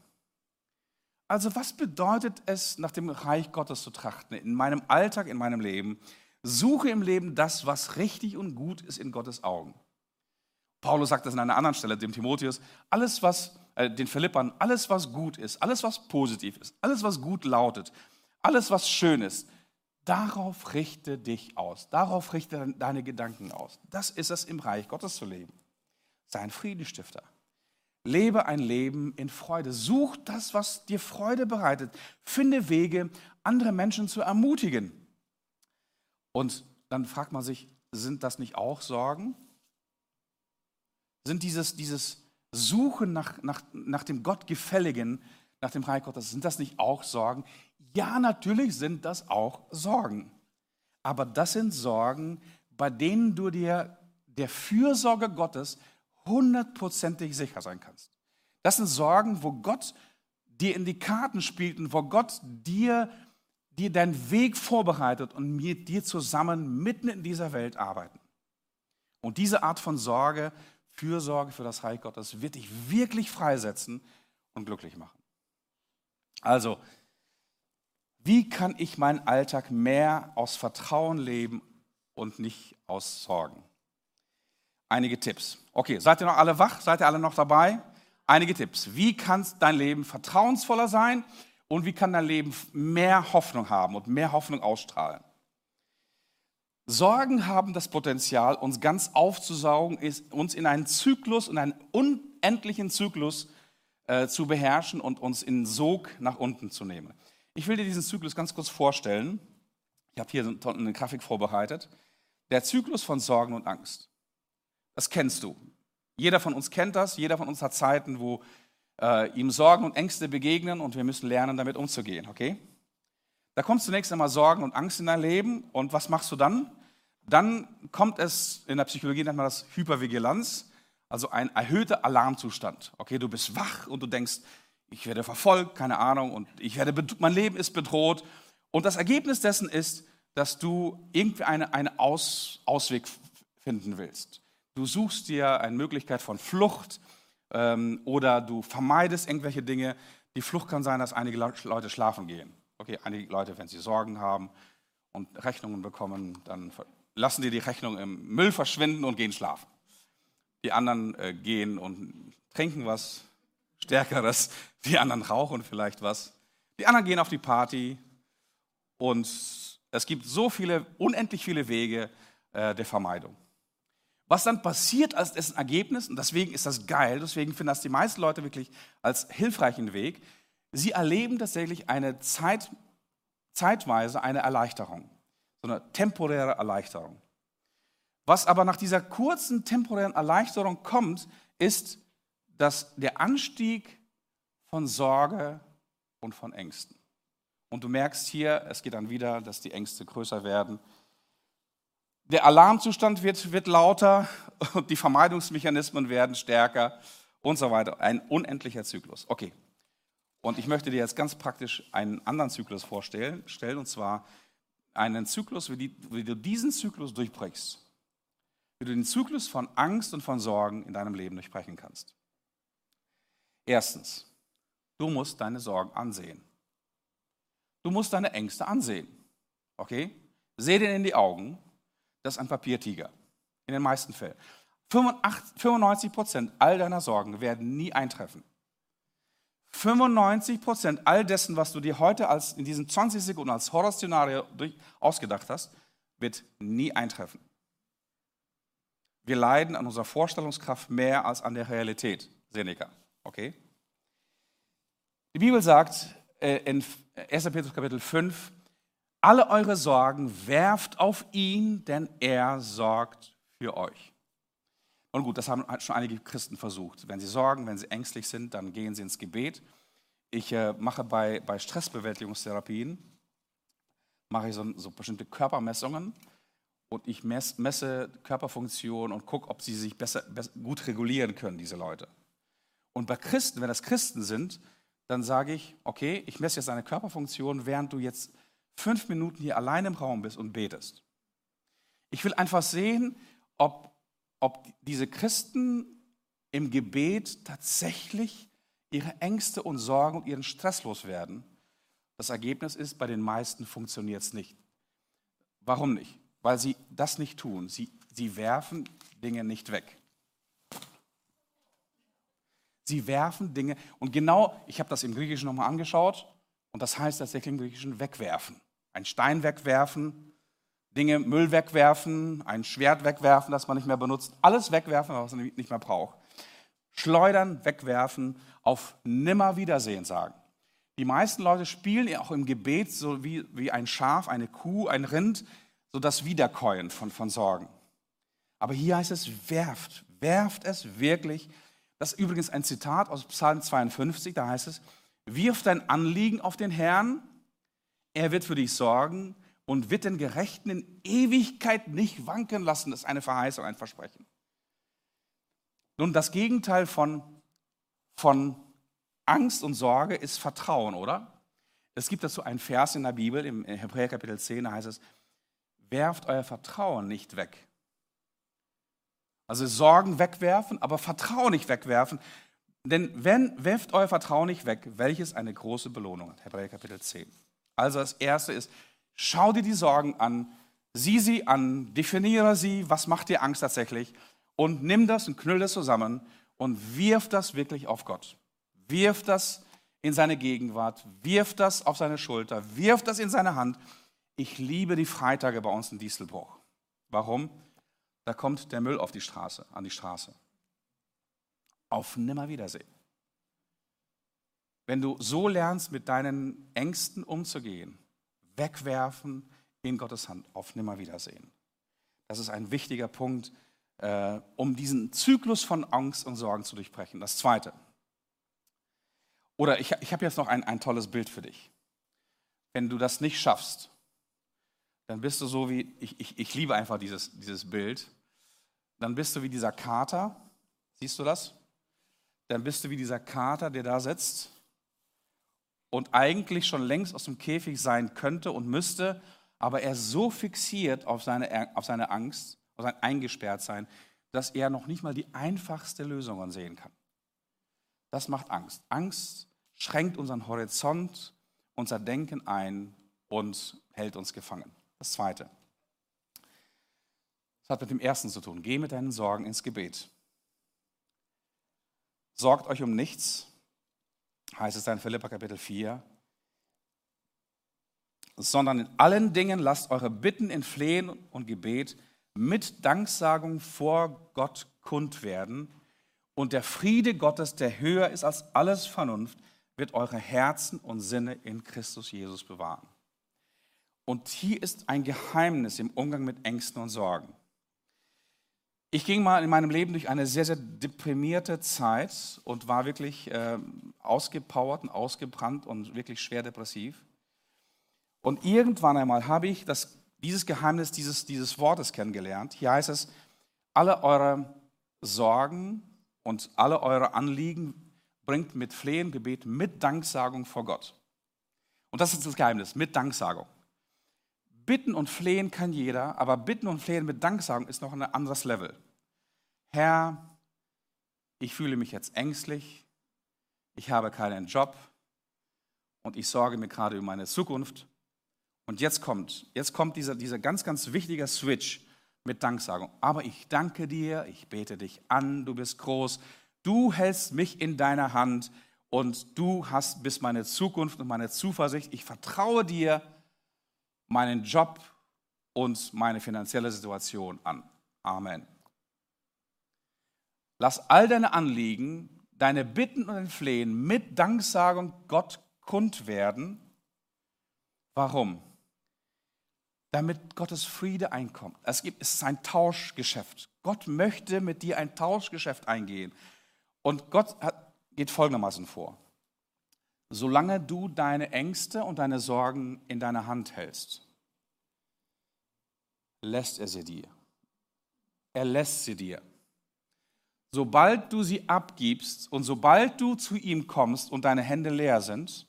Also was bedeutet es, nach dem Reich Gottes zu trachten? In meinem Alltag, in meinem Leben, suche im Leben das, was richtig und gut ist in Gottes Augen. Paulus sagt das an einer anderen Stelle, dem Timotheus, alles was, äh, den Philippern, alles was gut ist, alles was positiv ist, alles was gut lautet, alles was schön ist, darauf richte dich aus, darauf richte deine Gedanken aus. Das ist es, im Reich Gottes zu leben. Sei ein Friedenstifter. Lebe ein Leben in Freude. Such das, was dir Freude bereitet. Finde Wege, andere Menschen zu ermutigen. Und dann fragt man sich, sind das nicht auch Sorgen? Sind dieses, dieses Suchen nach, nach, nach dem Gottgefälligen, nach dem Reich Gottes, sind das nicht auch Sorgen? Ja, natürlich sind das auch Sorgen. Aber das sind Sorgen, bei denen du dir der Fürsorge Gottes hundertprozentig sicher sein kannst. Das sind Sorgen, wo Gott dir in die Karten spielt und wo Gott dir, dir deinen Weg vorbereitet und mit dir zusammen mitten in dieser Welt arbeiten. Und diese Art von Sorge, Fürsorge für das Reich Gottes wird dich wirklich freisetzen und glücklich machen. Also, wie kann ich meinen Alltag mehr aus Vertrauen leben und nicht aus Sorgen? einige Tipps. Okay, seid ihr noch alle wach? Seid ihr alle noch dabei? Einige Tipps. Wie kann dein Leben vertrauensvoller sein und wie kann dein Leben mehr Hoffnung haben und mehr Hoffnung ausstrahlen? Sorgen haben das Potenzial, uns ganz aufzusaugen, uns in einen Zyklus, in einen unendlichen Zyklus äh, zu beherrschen und uns in Sog nach unten zu nehmen. Ich will dir diesen Zyklus ganz kurz vorstellen. Ich habe hier eine Grafik vorbereitet. Der Zyklus von Sorgen und Angst. Das kennst du. Jeder von uns kennt das. Jeder von uns hat Zeiten, wo äh, ihm Sorgen und Ängste begegnen und wir müssen lernen, damit umzugehen. Okay? Da kommt zunächst einmal Sorgen und Angst in dein Leben. Und was machst du dann? Dann kommt es, in der Psychologie nennt man das Hypervigilanz, also ein erhöhter Alarmzustand. Okay, du bist wach und du denkst, ich werde verfolgt, keine Ahnung, und ich werde, mein Leben ist bedroht. Und das Ergebnis dessen ist, dass du irgendwie einen eine Aus, Ausweg finden willst. Du suchst dir eine Möglichkeit von Flucht ähm, oder du vermeidest irgendwelche Dinge. Die Flucht kann sein, dass einige Leute schlafen gehen. Okay, einige Leute, wenn sie Sorgen haben und Rechnungen bekommen, dann lassen die die Rechnung im Müll verschwinden und gehen schlafen. Die anderen äh, gehen und trinken was Stärkeres. Die anderen rauchen vielleicht was. Die anderen gehen auf die Party. Und es gibt so viele, unendlich viele Wege äh, der Vermeidung. Was dann passiert als dessen Ergebnis, und deswegen ist das geil, deswegen finden das die meisten Leute wirklich als hilfreichen Weg, sie erleben tatsächlich eine Zeit, zeitweise eine Erleichterung, so eine temporäre Erleichterung. Was aber nach dieser kurzen temporären Erleichterung kommt, ist, dass der Anstieg von Sorge und von Ängsten. Und du merkst hier, es geht dann wieder, dass die Ängste größer werden. Der Alarmzustand wird, wird lauter die Vermeidungsmechanismen werden stärker und so weiter. Ein unendlicher Zyklus. Okay. Und ich möchte dir jetzt ganz praktisch einen anderen Zyklus vorstellen, stellen, und zwar einen Zyklus, wie, die, wie du diesen Zyklus durchbrichst. Wie du den Zyklus von Angst und von Sorgen in deinem Leben durchbrechen kannst. Erstens, du musst deine Sorgen ansehen. Du musst deine Ängste ansehen. Okay? Seh dir in die Augen. Das ist ein Papiertiger. In den meisten Fällen. 95 Prozent all deiner Sorgen werden nie eintreffen. 95 Prozent all dessen, was du dir heute als, in diesen 20 Sekunden als Horrorszenario ausgedacht hast, wird nie eintreffen. Wir leiden an unserer Vorstellungskraft mehr als an der Realität. Seneca. Okay? Die Bibel sagt, äh, in 1. Petrus Kapitel 5, alle eure Sorgen werft auf ihn, denn er sorgt für euch. Und gut, das haben schon einige Christen versucht. Wenn sie sorgen, wenn sie ängstlich sind, dann gehen sie ins Gebet. Ich äh, mache bei, bei Stressbewältigungstherapien, mache ich so, so bestimmte Körpermessungen und ich mess, messe Körperfunktionen und gucke, ob sie sich besser, besser, gut regulieren können, diese Leute. Und bei Christen, wenn das Christen sind, dann sage ich, okay, ich messe jetzt deine Körperfunktion, während du jetzt fünf Minuten hier allein im Raum bist und betest. Ich will einfach sehen, ob, ob diese Christen im Gebet tatsächlich ihre Ängste und Sorgen und ihren Stress loswerden. Das Ergebnis ist, bei den meisten funktioniert es nicht. Warum nicht? Weil sie das nicht tun. Sie, sie werfen Dinge nicht weg. Sie werfen Dinge. Und genau, ich habe das im Griechischen nochmal angeschaut. Und das heißt tatsächlich im Griechischen wegwerfen. Ein Stein wegwerfen, Dinge, Müll wegwerfen, ein Schwert wegwerfen, das man nicht mehr benutzt. Alles wegwerfen, was man nicht mehr braucht. Schleudern, wegwerfen, auf Nimmerwiedersehen sagen. Die meisten Leute spielen auch im Gebet so wie, wie ein Schaf, eine Kuh, ein Rind, so das Wiederkäuen von, von Sorgen. Aber hier heißt es, werft, werft es wirklich das ist übrigens ein Zitat aus Psalm 52, da heißt es, wirf dein Anliegen auf den Herrn, er wird für dich sorgen und wird den Gerechten in Ewigkeit nicht wanken lassen. Das ist eine Verheißung, ein Versprechen. Nun, das Gegenteil von, von Angst und Sorge ist Vertrauen, oder? Es gibt dazu einen Vers in der Bibel, im Hebräer Kapitel 10, da heißt es, werft euer Vertrauen nicht weg. Also Sorgen wegwerfen, aber Vertrauen nicht wegwerfen. Denn wenn, werft euer Vertrauen nicht weg, welches eine große Belohnung hat. Hebräer Kapitel 10. Also das erste ist, schau dir die Sorgen an, sieh sie an, definiere sie, was macht dir Angst tatsächlich und nimm das und knüll das zusammen und wirf das wirklich auf Gott. Wirf das in seine Gegenwart, wirf das auf seine Schulter, wirf das in seine Hand. Ich liebe die Freitage bei uns in Dieselbruch. Warum? Da kommt der Müll auf die Straße, an die Straße. Auf Nimmerwiedersehen. Wenn du so lernst, mit deinen Ängsten umzugehen, wegwerfen in Gottes Hand, auf Nimmerwiedersehen. Das ist ein wichtiger Punkt, äh, um diesen Zyklus von Angst und Sorgen zu durchbrechen. Das Zweite. Oder ich, ich habe jetzt noch ein, ein tolles Bild für dich. Wenn du das nicht schaffst, dann bist du so wie, ich, ich, ich liebe einfach dieses, dieses Bild dann bist du wie dieser Kater. Siehst du das? Dann bist du wie dieser Kater, der da sitzt und eigentlich schon längst aus dem Käfig sein könnte und müsste, aber er so fixiert auf seine, auf seine Angst, auf sein Eingesperrtsein, dass er noch nicht mal die einfachste Lösung sehen kann. Das macht Angst. Angst schränkt unseren Horizont, unser Denken ein und hält uns gefangen. Das Zweite. Das hat mit dem Ersten zu tun. Geh mit deinen Sorgen ins Gebet. Sorgt euch um nichts, heißt es in Philippa Kapitel 4, sondern in allen Dingen lasst eure Bitten in Flehen und Gebet mit Danksagung vor Gott kund werden. Und der Friede Gottes, der höher ist als alles Vernunft, wird eure Herzen und Sinne in Christus Jesus bewahren. Und hier ist ein Geheimnis im Umgang mit Ängsten und Sorgen. Ich ging mal in meinem Leben durch eine sehr, sehr deprimierte Zeit und war wirklich äh, ausgepowert und ausgebrannt und wirklich schwer depressiv. Und irgendwann einmal habe ich das, dieses Geheimnis dieses, dieses Wortes kennengelernt. Hier heißt es, alle eure Sorgen und alle eure Anliegen bringt mit Flehen, Gebet, mit Danksagung vor Gott. Und das ist das Geheimnis, mit Danksagung. Bitten und flehen kann jeder, aber bitten und flehen mit Danksagung ist noch ein anderes Level. Herr, ich fühle mich jetzt ängstlich, ich habe keinen Job und ich sorge mir gerade über meine Zukunft. Und jetzt kommt, jetzt kommt dieser, dieser ganz, ganz wichtige Switch mit Danksagung. Aber ich danke dir, ich bete dich an, du bist groß, du hältst mich in deiner Hand und du hast bis meine Zukunft und meine Zuversicht. Ich vertraue dir meinen Job und meine finanzielle Situation an. Amen. Lass all deine Anliegen, deine Bitten und dein Flehen mit Danksagung Gott kund werden. Warum? Damit Gottes Friede einkommt. Es, gibt, es ist ein Tauschgeschäft. Gott möchte mit dir ein Tauschgeschäft eingehen. Und Gott hat, geht folgendermaßen vor. Solange du deine Ängste und deine Sorgen in deiner Hand hältst, lässt er sie dir. Er lässt sie dir. Sobald du sie abgibst und sobald du zu ihm kommst und deine Hände leer sind,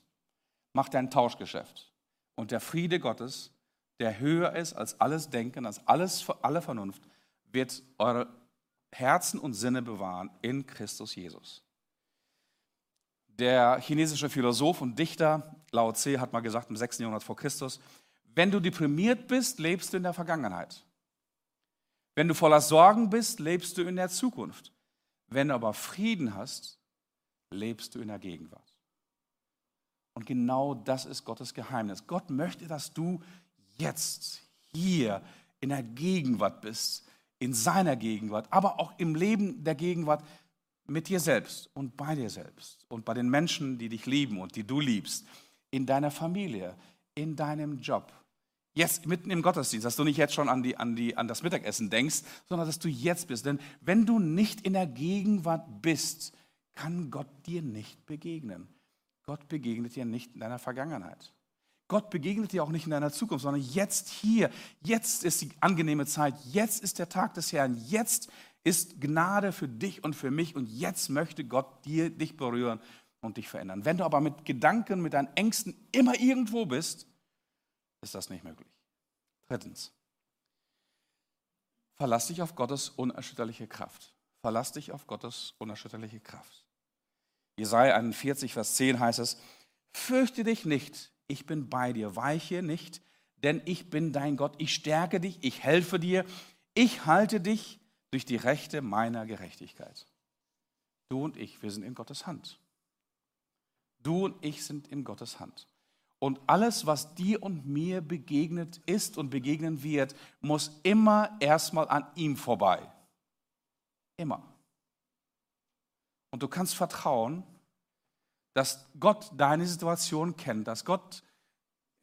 macht er ein Tauschgeschäft. Und der Friede Gottes, der höher ist als alles Denken, als alles, alle Vernunft, wird eure Herzen und Sinne bewahren in Christus Jesus. Der chinesische Philosoph und Dichter Lao Tse hat mal gesagt im 6. Jahrhundert vor Christus, wenn du deprimiert bist, lebst du in der Vergangenheit. Wenn du voller Sorgen bist, lebst du in der Zukunft. Wenn du aber Frieden hast, lebst du in der Gegenwart. Und genau das ist Gottes Geheimnis. Gott möchte, dass du jetzt hier in der Gegenwart bist, in seiner Gegenwart, aber auch im Leben der Gegenwart mit dir selbst und bei dir selbst und bei den Menschen, die dich lieben und die du liebst, in deiner Familie, in deinem Job. Jetzt mitten im Gottesdienst, dass du nicht jetzt schon an, die, an, die, an das Mittagessen denkst, sondern dass du jetzt bist. Denn wenn du nicht in der Gegenwart bist, kann Gott dir nicht begegnen. Gott begegnet dir nicht in deiner Vergangenheit. Gott begegnet dir auch nicht in deiner Zukunft, sondern jetzt hier. Jetzt ist die angenehme Zeit. Jetzt ist der Tag des Herrn. Jetzt ist Gnade für dich und für mich. Und jetzt möchte Gott dir, dich berühren und dich verändern. Wenn du aber mit Gedanken, mit deinen Ängsten immer irgendwo bist, ist das nicht möglich. Drittens. Verlass dich auf Gottes unerschütterliche Kraft. Verlass dich auf Gottes unerschütterliche Kraft. Jesaja 41, Vers 10 heißt es: Fürchte dich nicht, ich bin bei dir, weiche nicht, denn ich bin dein Gott, ich stärke dich, ich helfe dir, ich halte dich durch die Rechte meiner Gerechtigkeit. Du und ich, wir sind in Gottes Hand. Du und ich sind in Gottes Hand. Und alles, was dir und mir begegnet ist und begegnen wird, muss immer erstmal an ihm vorbei. Immer. Und du kannst vertrauen, dass Gott deine Situation kennt, dass Gott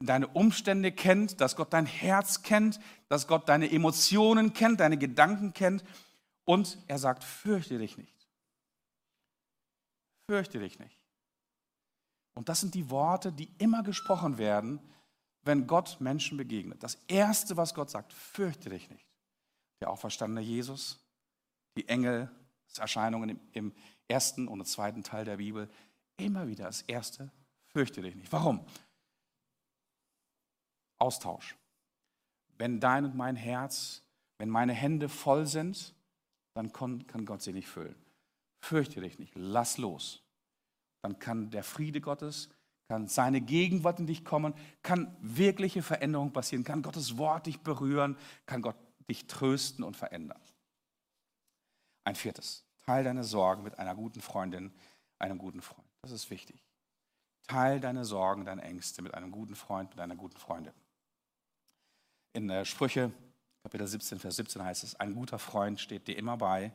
deine Umstände kennt, dass Gott dein Herz kennt, dass Gott deine Emotionen kennt, deine Gedanken kennt. Und er sagt, fürchte dich nicht. Fürchte dich nicht. Und das sind die Worte, die immer gesprochen werden, wenn Gott Menschen begegnet. Das Erste, was Gott sagt, fürchte dich nicht. Der auferstandene Jesus, die Engelserscheinungen im, im ersten und zweiten Teil der Bibel, immer wieder das Erste, fürchte dich nicht. Warum? Austausch. Wenn dein und mein Herz, wenn meine Hände voll sind, dann kann Gott sie nicht füllen. Fürchte dich nicht, lass los. Dann kann der Friede Gottes, kann seine Gegenwart in dich kommen, kann wirkliche Veränderung passieren, kann Gottes Wort dich berühren, kann Gott dich trösten und verändern. Ein viertes, teil deine Sorgen mit einer guten Freundin, einem guten Freund. Das ist wichtig. Teil deine Sorgen, deine Ängste mit einem guten Freund, mit einer guten Freundin. In äh, Sprüche Kapitel 17, Vers 17 heißt es, ein guter Freund steht dir immer bei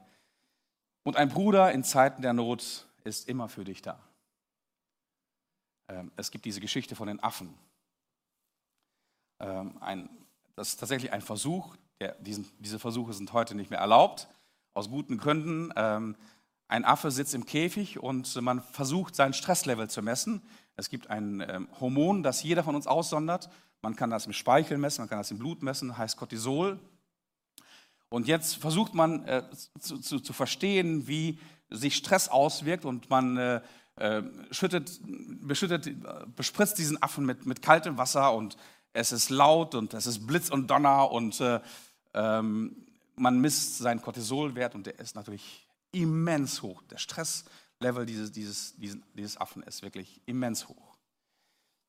und ein Bruder in Zeiten der Not ist immer für dich da. Ähm, es gibt diese Geschichte von den Affen. Ähm, das ist tatsächlich ein Versuch, diese Versuche sind heute nicht mehr erlaubt, aus guten Gründen. Ähm, ein Affe sitzt im Käfig und man versucht, sein Stresslevel zu messen. Es gibt ein Hormon, das jeder von uns aussondert. Man kann das im Speichel messen, man kann das im Blut messen, heißt Cortisol. Und jetzt versucht man äh, zu, zu, zu, verstehen, wie sich Stress auswirkt und man äh, schüttet, beschüttet, bespritzt diesen Affen mit, mit kaltem Wasser und es ist laut und es ist Blitz und Donner und äh, ähm, man misst seinen Cortisolwert und der ist natürlich immens hoch. Der Stresslevel dieses, dieses, dieses, dieses Affen ist wirklich immens hoch.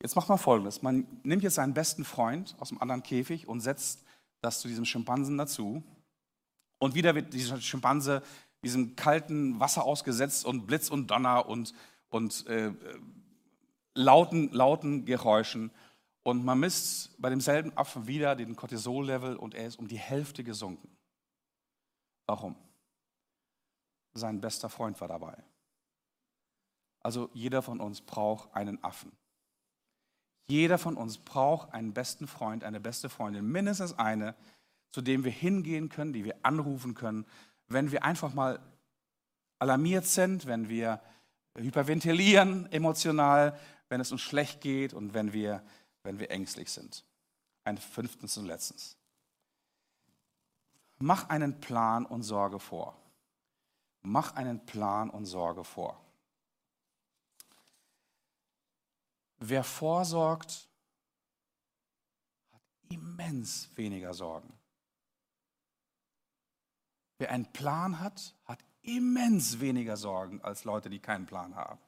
Jetzt macht man folgendes: Man nimmt jetzt seinen besten Freund aus dem anderen Käfig und setzt das zu diesem Schimpansen dazu. Und wieder wird dieser Schimpanse diesem kalten Wasser ausgesetzt und Blitz und Donner und, und äh, lauten, lauten Geräuschen. Und man misst bei demselben Affen wieder den Cortisol-Level und er ist um die Hälfte gesunken. Warum? Sein bester Freund war dabei. Also jeder von uns braucht einen Affen. Jeder von uns braucht einen besten Freund, eine beste Freundin, mindestens eine, zu dem wir hingehen können, die wir anrufen können, wenn wir einfach mal alarmiert sind, wenn wir hyperventilieren emotional, wenn es uns schlecht geht und wenn wir, wenn wir ängstlich sind. Ein fünftens und letztens. Mach einen Plan und Sorge vor. Mach einen Plan und Sorge vor. Wer vorsorgt, hat immens weniger Sorgen. Wer einen Plan hat, hat immens weniger Sorgen als Leute, die keinen Plan haben.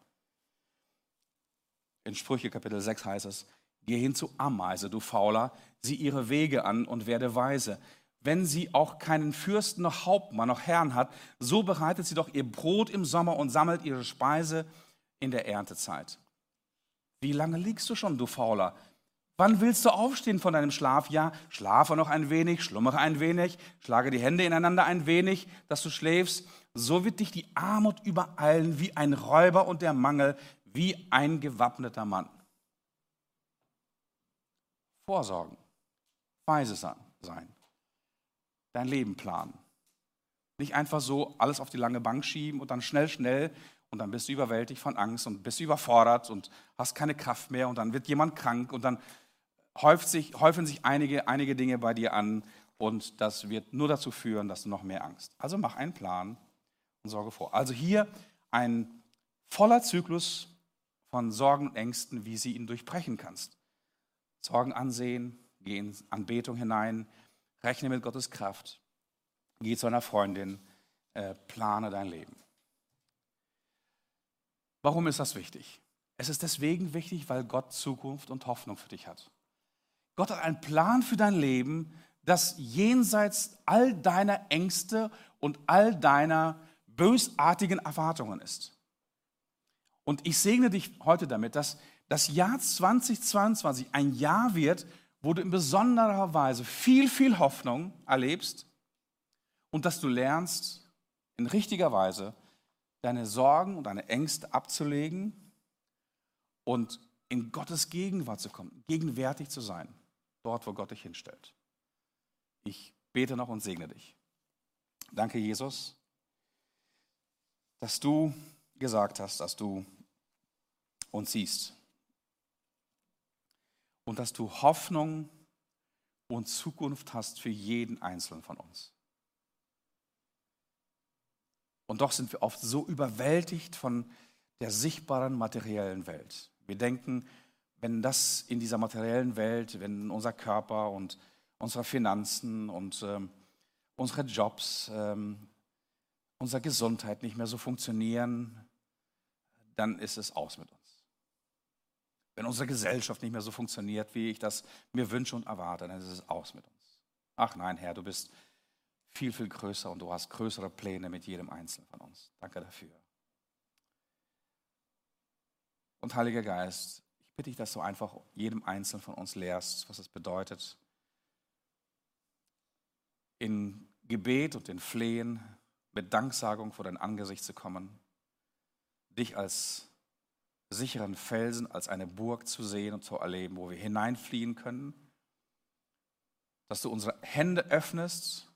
In Sprüche Kapitel 6 heißt es, geh hin zu Ameise, du Fauler, sieh ihre Wege an und werde weise. Wenn sie auch keinen Fürsten noch Hauptmann noch Herrn hat, so bereitet sie doch ihr Brot im Sommer und sammelt ihre Speise in der Erntezeit. Wie lange liegst du schon, du Fauler? Wann willst du aufstehen von deinem Schlaf? Ja, schlafe noch ein wenig, schlummere ein wenig, schlage die Hände ineinander ein wenig, dass du schläfst. So wird dich die Armut übereilen wie ein Räuber und der Mangel wie ein gewappneter Mann. Vorsorgen, weise sein, dein Leben planen. Nicht einfach so alles auf die lange Bank schieben und dann schnell, schnell und dann bist du überwältigt von Angst und bist überfordert und hast keine Kraft mehr und dann wird jemand krank und dann häuft sich, häufen sich einige, einige Dinge bei dir an und das wird nur dazu führen, dass du noch mehr Angst. Also mach einen Plan und sorge vor. Also hier ein voller Zyklus von Sorgen und Ängsten, wie sie ihn durchbrechen kannst. Sorgen ansehen, geh in Anbetung hinein, rechne mit Gottes Kraft, geh zu einer Freundin, äh, plane dein Leben. Warum ist das wichtig? Es ist deswegen wichtig, weil Gott Zukunft und Hoffnung für dich hat. Gott hat einen Plan für dein Leben, das jenseits all deiner Ängste und all deiner bösartigen Erwartungen ist. Und ich segne dich heute damit, dass das Jahr 2022 ein Jahr wird, wo du in besonderer Weise viel, viel Hoffnung erlebst und dass du lernst, in richtiger Weise deine Sorgen und deine Ängste abzulegen und in Gottes Gegenwart zu kommen, gegenwärtig zu sein, dort, wo Gott dich hinstellt. Ich bete noch und segne dich. Danke, Jesus, dass du gesagt hast, dass du uns siehst und dass du Hoffnung und Zukunft hast für jeden Einzelnen von uns. Und doch sind wir oft so überwältigt von der sichtbaren materiellen Welt. Wir denken, wenn das in dieser materiellen Welt, wenn unser Körper und unsere Finanzen und ähm, unsere Jobs, ähm, unsere Gesundheit nicht mehr so funktionieren, dann ist es aus mit uns. Wenn unsere Gesellschaft nicht mehr so funktioniert, wie ich das mir wünsche und erwarte, dann ist es aus mit uns. Ach nein, Herr, du bist viel, viel größer und du hast größere Pläne mit jedem Einzelnen von uns. Danke dafür. Und Heiliger Geist, bitte dich, dass du einfach jedem Einzelnen von uns lehrst, was es bedeutet, in Gebet und in Flehen mit Danksagung vor dein Angesicht zu kommen, dich als sicheren Felsen, als eine Burg zu sehen und zu erleben, wo wir hineinfliehen können, dass du unsere Hände öffnest,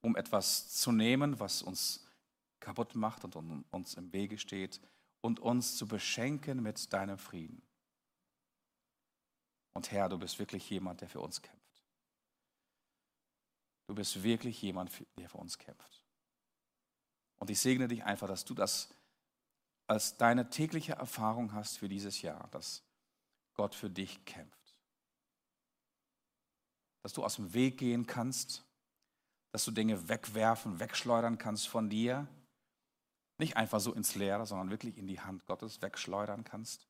um etwas zu nehmen, was uns kaputt macht und uns im Wege steht, und uns zu beschenken mit deinem Frieden. Und Herr, du bist wirklich jemand, der für uns kämpft. Du bist wirklich jemand, der für uns kämpft. Und ich segne dich einfach, dass du das als deine tägliche Erfahrung hast für dieses Jahr, dass Gott für dich kämpft. Dass du aus dem Weg gehen kannst, dass du Dinge wegwerfen, wegschleudern kannst von dir. Nicht einfach so ins Leere, sondern wirklich in die Hand Gottes wegschleudern kannst.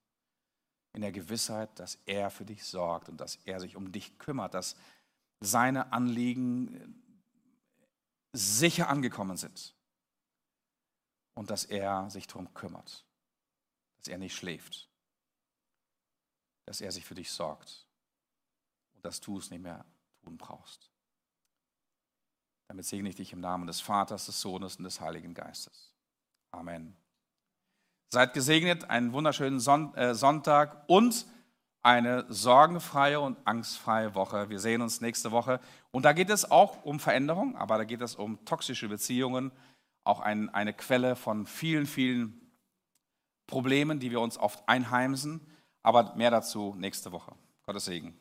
In der Gewissheit, dass er für dich sorgt und dass er sich um dich kümmert, dass seine Anliegen sicher angekommen sind und dass er sich darum kümmert, dass er nicht schläft, dass er sich für dich sorgt und dass du es nicht mehr tun brauchst. Damit segne ich dich im Namen des Vaters, des Sohnes und des Heiligen Geistes. Amen. Seid gesegnet, einen wunderschönen äh, Sonntag und eine sorgenfreie und angstfreie Woche. Wir sehen uns nächste Woche. Und da geht es auch um Veränderung, aber da geht es um toxische Beziehungen, auch ein, eine Quelle von vielen, vielen Problemen, die wir uns oft einheimsen. Aber mehr dazu nächste Woche. Gottes Segen.